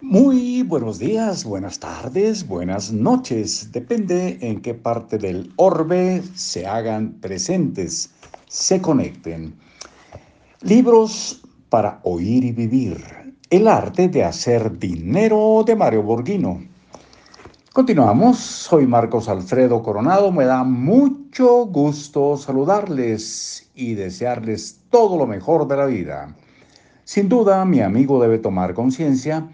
Muy buenos días, buenas tardes, buenas noches. Depende en qué parte del orbe se hagan presentes, se conecten. Libros para oír y vivir. El arte de hacer dinero de Mario Borghino. Continuamos, soy Marcos Alfredo Coronado, me da mucho gusto saludarles y desearles todo lo mejor de la vida. Sin duda, mi amigo debe tomar conciencia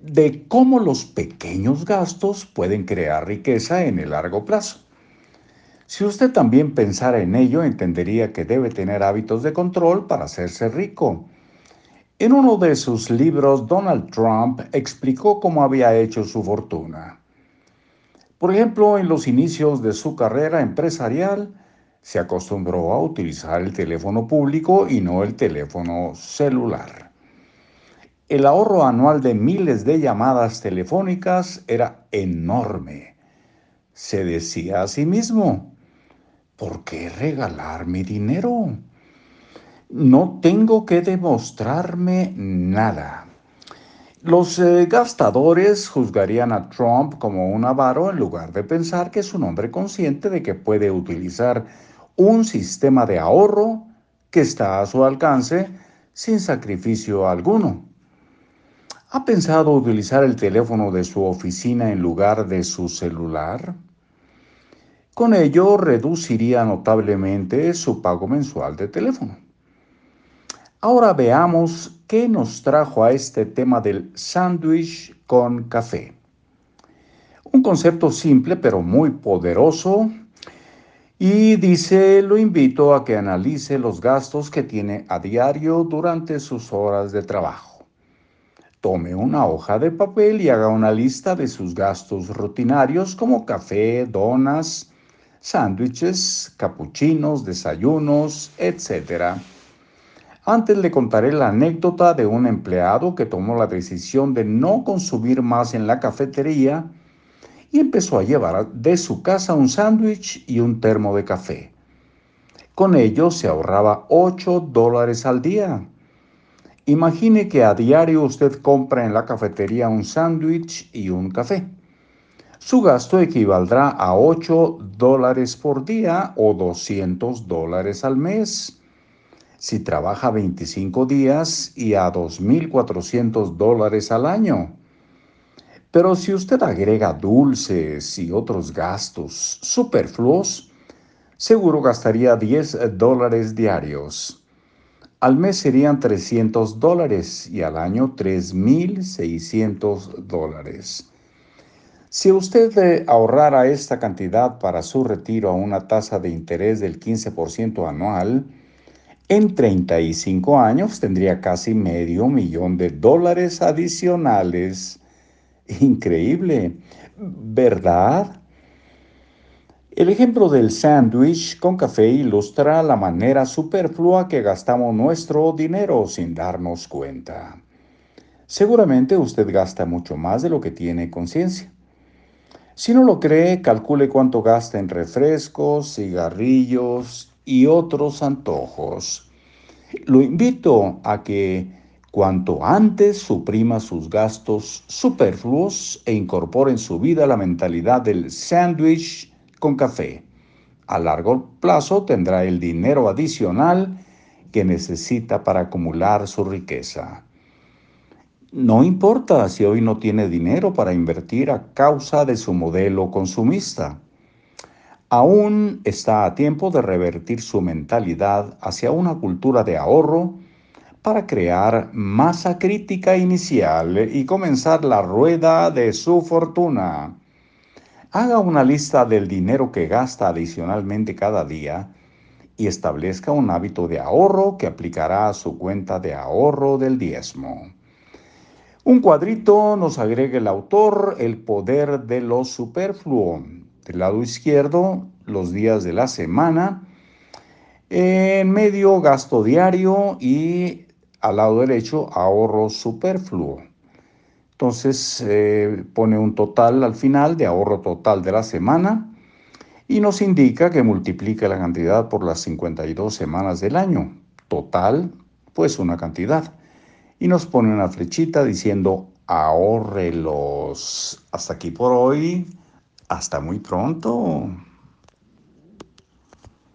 de cómo los pequeños gastos pueden crear riqueza en el largo plazo. Si usted también pensara en ello, entendería que debe tener hábitos de control para hacerse rico. En uno de sus libros, Donald Trump explicó cómo había hecho su fortuna. Por ejemplo, en los inicios de su carrera empresarial, se acostumbró a utilizar el teléfono público y no el teléfono celular. El ahorro anual de miles de llamadas telefónicas era enorme. Se decía a sí mismo, ¿por qué regalar mi dinero? No tengo que demostrarme nada. Los eh, gastadores juzgarían a Trump como un avaro en lugar de pensar que es un hombre consciente de que puede utilizar un sistema de ahorro que está a su alcance sin sacrificio alguno. ¿Ha pensado utilizar el teléfono de su oficina en lugar de su celular? Con ello reduciría notablemente su pago mensual de teléfono. Ahora veamos qué nos trajo a este tema del sándwich con café. Un concepto simple pero muy poderoso y dice, lo invito a que analice los gastos que tiene a diario durante sus horas de trabajo. Tome una hoja de papel y haga una lista de sus gastos rutinarios como café, donas, sándwiches, capuchinos, desayunos, etc. Antes le contaré la anécdota de un empleado que tomó la decisión de no consumir más en la cafetería y empezó a llevar de su casa un sándwich y un termo de café. Con ello se ahorraba 8 dólares al día Imagine que a diario usted compra en la cafetería un sándwich y un café. Su gasto equivaldrá a 8 dólares por día o 200 dólares al mes. Si trabaja 25 días y a 2.400 dólares al año. Pero si usted agrega dulces y otros gastos superfluos, seguro gastaría 10 dólares diarios. Al mes serían 300 dólares y al año 3.600 dólares. Si usted ahorrara esta cantidad para su retiro a una tasa de interés del 15% anual, en 35 años tendría casi medio millón de dólares adicionales. Increíble, ¿verdad? El ejemplo del sándwich con café ilustra la manera superflua que gastamos nuestro dinero sin darnos cuenta. Seguramente usted gasta mucho más de lo que tiene conciencia. Si no lo cree, calcule cuánto gasta en refrescos, cigarrillos y otros antojos. Lo invito a que cuanto antes suprima sus gastos superfluos e incorpore en su vida la mentalidad del sándwich con café. A largo plazo tendrá el dinero adicional que necesita para acumular su riqueza. No importa si hoy no tiene dinero para invertir a causa de su modelo consumista. Aún está a tiempo de revertir su mentalidad hacia una cultura de ahorro para crear masa crítica inicial y comenzar la rueda de su fortuna. Haga una lista del dinero que gasta adicionalmente cada día y establezca un hábito de ahorro que aplicará a su cuenta de ahorro del diezmo. Un cuadrito nos agrega el autor el poder de lo superfluo. Del lado izquierdo, los días de la semana. En medio, gasto diario y al lado derecho, ahorro superfluo. Entonces eh, pone un total al final de ahorro total de la semana y nos indica que multiplica la cantidad por las 52 semanas del año. Total, pues una cantidad. Y nos pone una flechita diciendo ahórrelos. Hasta aquí por hoy. Hasta muy pronto.